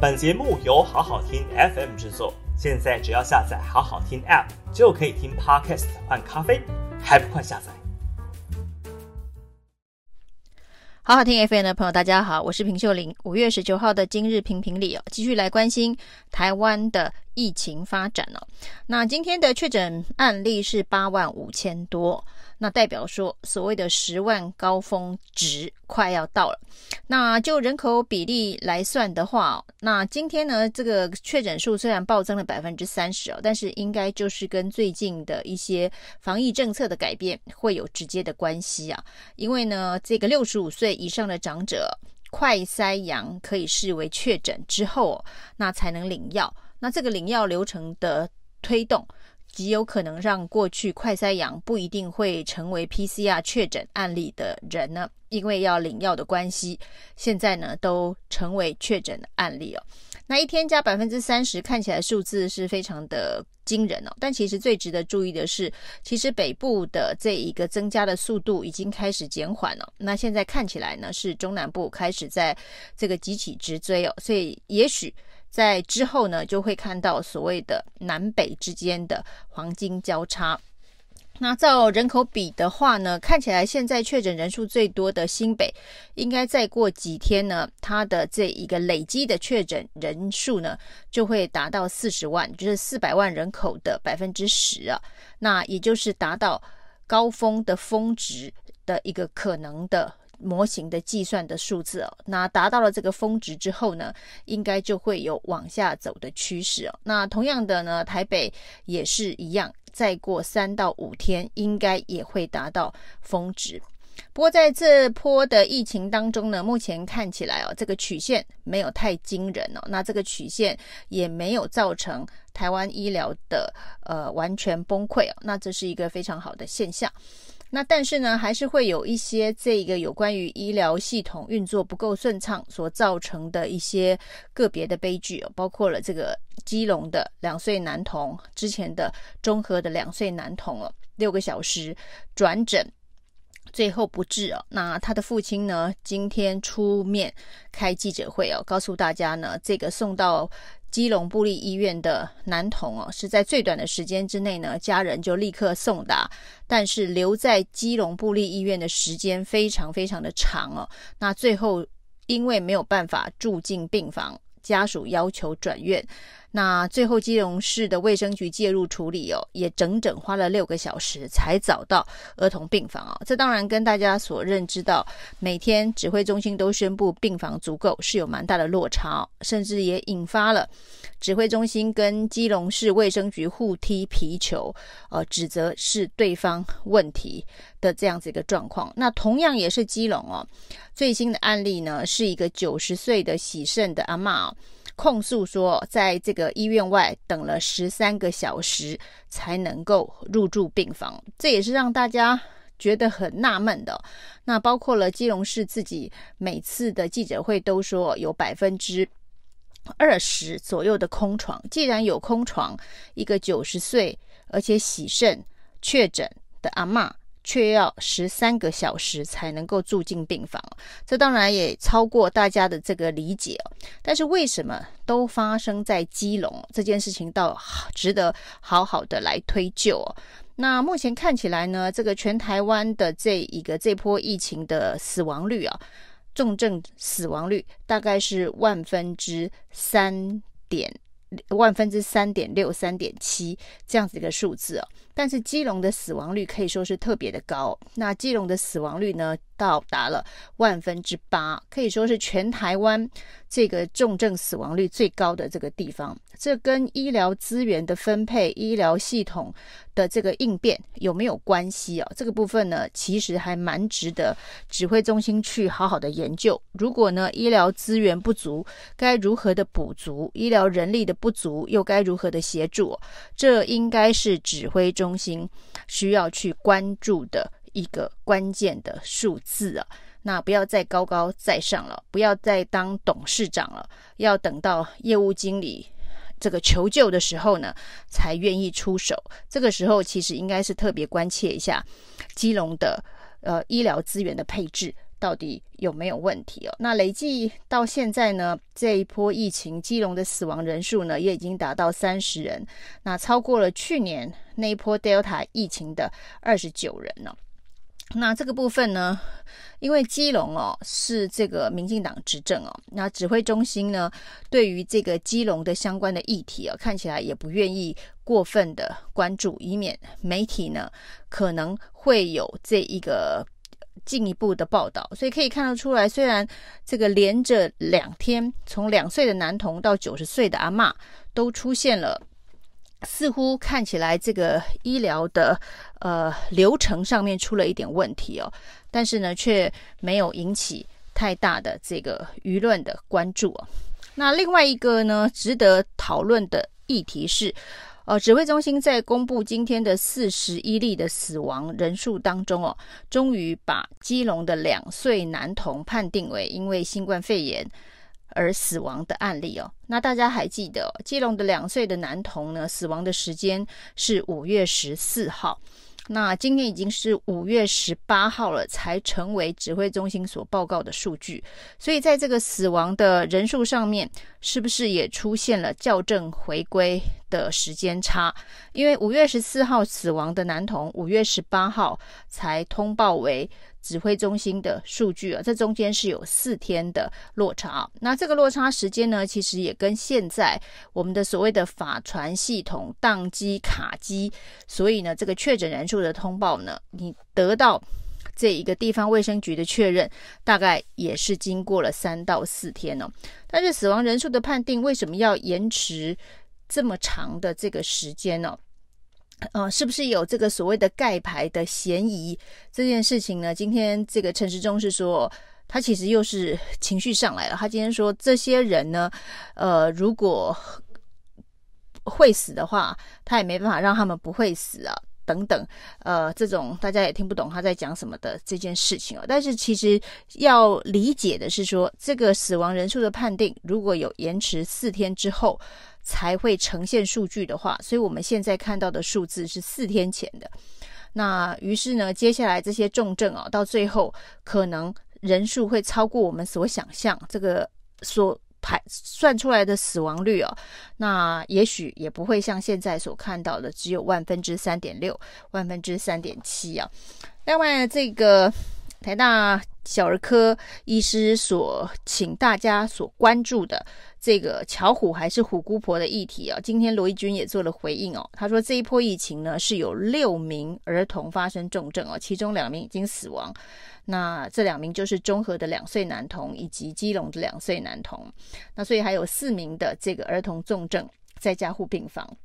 本节目由好好听 FM 制作，现在只要下载好好听 App 就可以听 Podcast 换咖啡，还不快下载？好好听 FM 的朋友，大家好，我是平秀玲。五月十九号的今日评评理哦，继续来关心台湾的疫情发展哦。那今天的确诊案例是八万五千多。那代表说，所谓的十万高峰值快要到了。那就人口比例来算的话，那今天呢，这个确诊数虽然暴增了百分之三十哦，但是应该就是跟最近的一些防疫政策的改变会有直接的关系啊。因为呢，这个六十五岁以上的长者快筛阳可以视为确诊之后，那才能领药。那这个领药流程的推动。极有可能让过去快筛阳不一定会成为 PCR 确诊案例的人呢，因为要领药的关系，现在呢都成为确诊案例哦。那一天加百分之三十，看起来数字是非常的惊人哦。但其实最值得注意的是，其实北部的这一个增加的速度已经开始减缓了。那现在看起来呢，是中南部开始在这个急起直追哦，所以也许。在之后呢，就会看到所谓的南北之间的黄金交叉。那照人口比的话呢，看起来现在确诊人数最多的新北，应该再过几天呢，它的这一个累积的确诊人数呢，就会达到四十万，就是四百万人口的百分之十啊。那也就是达到高峰的峰值的一个可能的。模型的计算的数字哦，那达到了这个峰值之后呢，应该就会有往下走的趋势哦。那同样的呢，台北也是一样，再过三到五天，应该也会达到峰值。不过在这波的疫情当中呢，目前看起来哦，这个曲线没有太惊人哦。那这个曲线也没有造成台湾医疗的呃完全崩溃哦。那这是一个非常好的现象。那但是呢，还是会有一些这个有关于医疗系统运作不够顺畅所造成的一些个别的悲剧哦，包括了这个基隆的两岁男童，之前的中和的两岁男童哦，六个小时转诊，最后不治哦。那他的父亲呢，今天出面开记者会哦，告诉大家呢，这个送到。基隆布利医院的男童哦，是在最短的时间之内呢，家人就立刻送达，但是留在基隆布利医院的时间非常非常的长哦。那最后因为没有办法住进病房，家属要求转院。那最后，基隆市的卫生局介入处理哦，也整整花了六个小时才找到儿童病房哦。这当然跟大家所认知到每天指挥中心都宣布病房足够是有蛮大的落差，甚至也引发了指挥中心跟基隆市卫生局互踢皮球，呃，指责是对方问题的这样子一个状况。那同样也是基隆哦，最新的案例呢是一个九十岁的喜肾的阿嬷哦。控诉说，在这个医院外等了十三个小时才能够入住病房，这也是让大家觉得很纳闷的。那包括了基隆市自己每次的记者会都说有百分之二十左右的空床。既然有空床，一个九十岁而且洗肾确诊的阿嬷。却要十三个小时才能够住进病房，这当然也超过大家的这个理解。但是为什么都发生在基隆这件事情，倒值得好好的来推究。那目前看起来呢，这个全台湾的这一个这波疫情的死亡率啊，重症死亡率大概是万分之三点。万分之三点六、三点七这样子一个数字哦，但是基隆的死亡率可以说是特别的高。那基隆的死亡率呢，到达了万分之八，可以说是全台湾这个重症死亡率最高的这个地方。这跟医疗资源的分配、医疗系统的这个应变有没有关系啊？这个部分呢，其实还蛮值得指挥中心去好好的研究。如果呢，医疗资源不足，该如何的补足？医疗人力的不足，又该如何的协助？这应该是指挥中心需要去关注的一个关键的数字啊。那不要再高高在上了，不要再当董事长了，要等到业务经理。这个求救的时候呢，才愿意出手。这个时候其实应该是特别关切一下基隆的呃医疗资源的配置到底有没有问题哦？那累计到现在呢，这一波疫情，基隆的死亡人数呢，也已经达到三十人，那超过了去年那一波 Delta 疫情的二十九人呢、哦。那这个部分呢，因为基隆哦是这个民进党执政哦，那指挥中心呢对于这个基隆的相关的议题哦，看起来也不愿意过分的关注，以免媒体呢可能会有这一个进一步的报道。所以可以看得出来，虽然这个连着两天，从两岁的男童到九十岁的阿嬷都出现了。似乎看起来这个医疗的呃流程上面出了一点问题哦，但是呢却没有引起太大的这个舆论的关注哦。那另外一个呢值得讨论的议题是，呃，指挥中心在公布今天的四十一例的死亡人数当中哦，终于把基隆的两岁男童判定为因为新冠肺炎。而死亡的案例哦，那大家还记得基隆的两岁的男童呢？死亡的时间是五月十四号。那今天已经是五月十八号了，才成为指挥中心所报告的数据。所以在这个死亡的人数上面，是不是也出现了校正回归的时间差？因为五月十四号死亡的男童，五月十八号才通报为指挥中心的数据啊，这中间是有四天的落差。那这个落差时间呢，其实也跟现在我们的所谓的法传系统宕机卡机，所以呢，这个确诊人数的通报呢，你得到这一个地方卫生局的确认，大概也是经过了三到四天哦。但是死亡人数的判定为什么要延迟这么长的这个时间呢？呃，是不是有这个所谓的盖牌的嫌疑？这件事情呢，今天这个陈时中是说，他其实又是情绪上来了。他今天说，这些人呢，呃，如果会死的话，他也没办法让他们不会死啊，等等。呃，这种大家也听不懂他在讲什么的这件事情哦。但是其实要理解的是说，这个死亡人数的判定，如果有延迟四天之后。才会呈现数据的话，所以我们现在看到的数字是四天前的。那于是呢，接下来这些重症啊，到最后可能人数会超过我们所想象这个所排算出来的死亡率哦。那也许也不会像现在所看到的只有万分之三点六、万分之三点七啊。另外这个。台大小儿科医师所请大家所关注的这个巧虎还是虎姑婆的议题啊，今天罗一钧也做了回应哦。他说这一波疫情呢是有六名儿童发生重症哦，其中两名已经死亡。那这两名就是中和的两岁男童以及基隆的两岁男童。那所以还有四名的这个儿童重症在加护病房。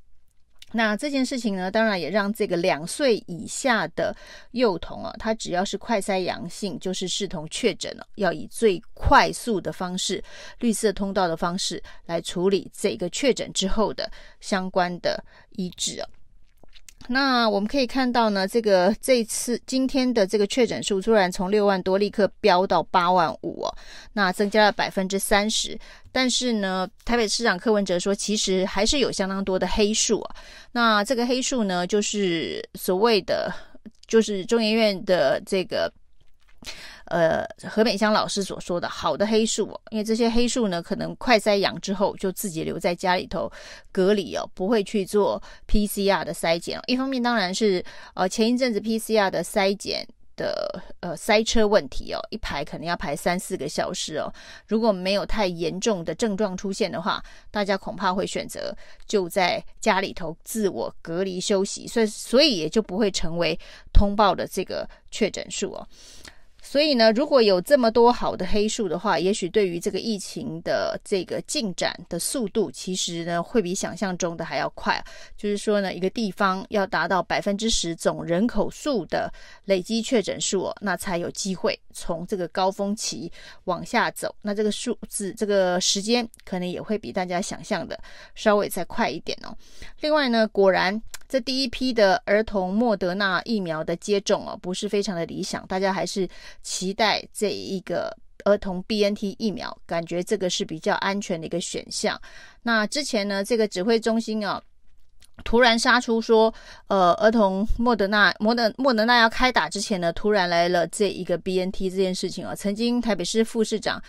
那这件事情呢，当然也让这个两岁以下的幼童啊，他只要是快筛阳性，就是视同确诊了，要以最快速的方式，绿色通道的方式来处理这个确诊之后的相关的医治啊。那我们可以看到呢，这个这次今天的这个确诊数突然从六万多立刻飙到八万五哦，那增加了百分之三十。但是呢，台北市长柯文哲说，其实还是有相当多的黑数啊。那这个黑数呢，就是所谓的，就是中研院的这个。呃，何美香老师所说的好的黑数哦，因为这些黑数呢，可能快筛阳之后就自己留在家里头隔离哦，不会去做 PCR 的筛检。一方面当然是呃前一阵子 PCR 的筛检的呃塞车问题哦，一排可能要排三四个小时哦。如果没有太严重的症状出现的话，大家恐怕会选择就在家里头自我隔离休息，所以所以也就不会成为通报的这个确诊数哦。所以呢，如果有这么多好的黑数的话，也许对于这个疫情的这个进展的速度，其实呢会比想象中的还要快。就是说呢，一个地方要达到百分之十总人口数的累积确诊数，那才有机会从这个高峰期往下走。那这个数字、这个时间可能也会比大家想象的稍微再快一点哦。另外呢，果然。这第一批的儿童莫德纳疫苗的接种哦，不是非常的理想，大家还是期待这一个儿童 BNT 疫苗，感觉这个是比较安全的一个选项。那之前呢，这个指挥中心啊，突然杀出说，呃，儿童莫德纳、莫德莫德纳要开打之前呢，突然来了这一个 BNT 这件事情啊，曾经台北市副市长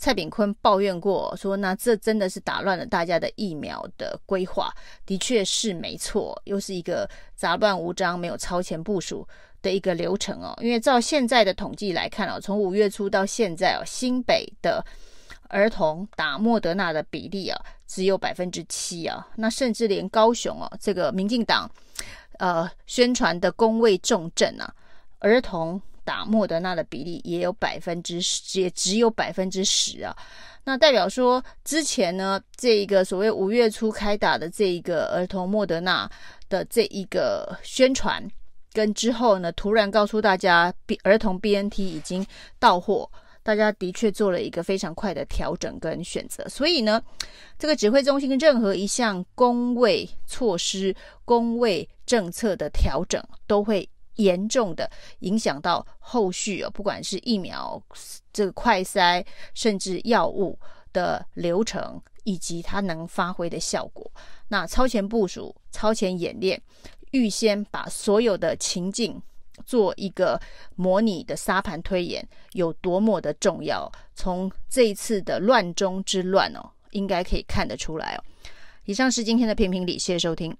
蔡炳坤抱怨过，说那这真的是打乱了大家的疫苗的规划，的确是没错，又是一个杂乱无章、没有超前部署的一个流程哦。因为照现在的统计来看哦，从五月初到现在哦，新北的儿童打莫德纳的比例啊。只有百分之七啊，那甚至连高雄哦，这个民进党呃宣传的公卫重镇啊，儿童打莫德纳的比例也有百分之十，也只有百分之十啊。那代表说之前呢，这一个所谓五月初开打的这一个儿童莫德纳的这一个宣传，跟之后呢，突然告诉大家儿童 BNT 已经到货。大家的确做了一个非常快的调整跟选择，所以呢，这个指挥中心任何一项公卫措施、公卫政策的调整，都会严重的影响到后续哦，不管是疫苗这个快筛，甚至药物的流程，以及它能发挥的效果。那超前部署、超前演练，预先把所有的情境。做一个模拟的沙盘推演有多么的重要？从这一次的乱中之乱哦，应该可以看得出来哦。以上是今天的评评理，谢谢收听。